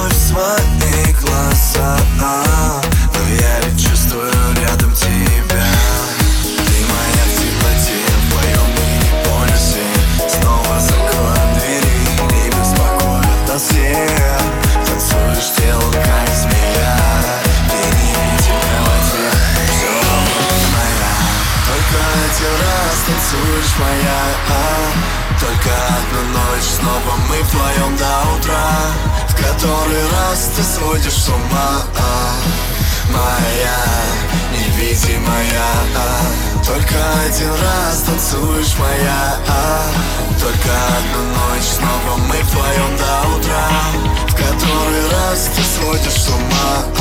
вновь свои глаза а, Но я ведь чувствую рядом тебя. Ты моя в темноте, в моем полюсе Снова закроем двери и беспокоят нас все Танцуешь тело, как змея Ты не тебя во все моя. Только один раз танцуешь моя. А, Только одну ночь, снова мы вдвоем до утра который раз ты сводишь с ума. Моя невидимая. Только один раз танцуешь моя. Только одну ночь снова мы вдвоем до утра. В который раз ты сводишь с ума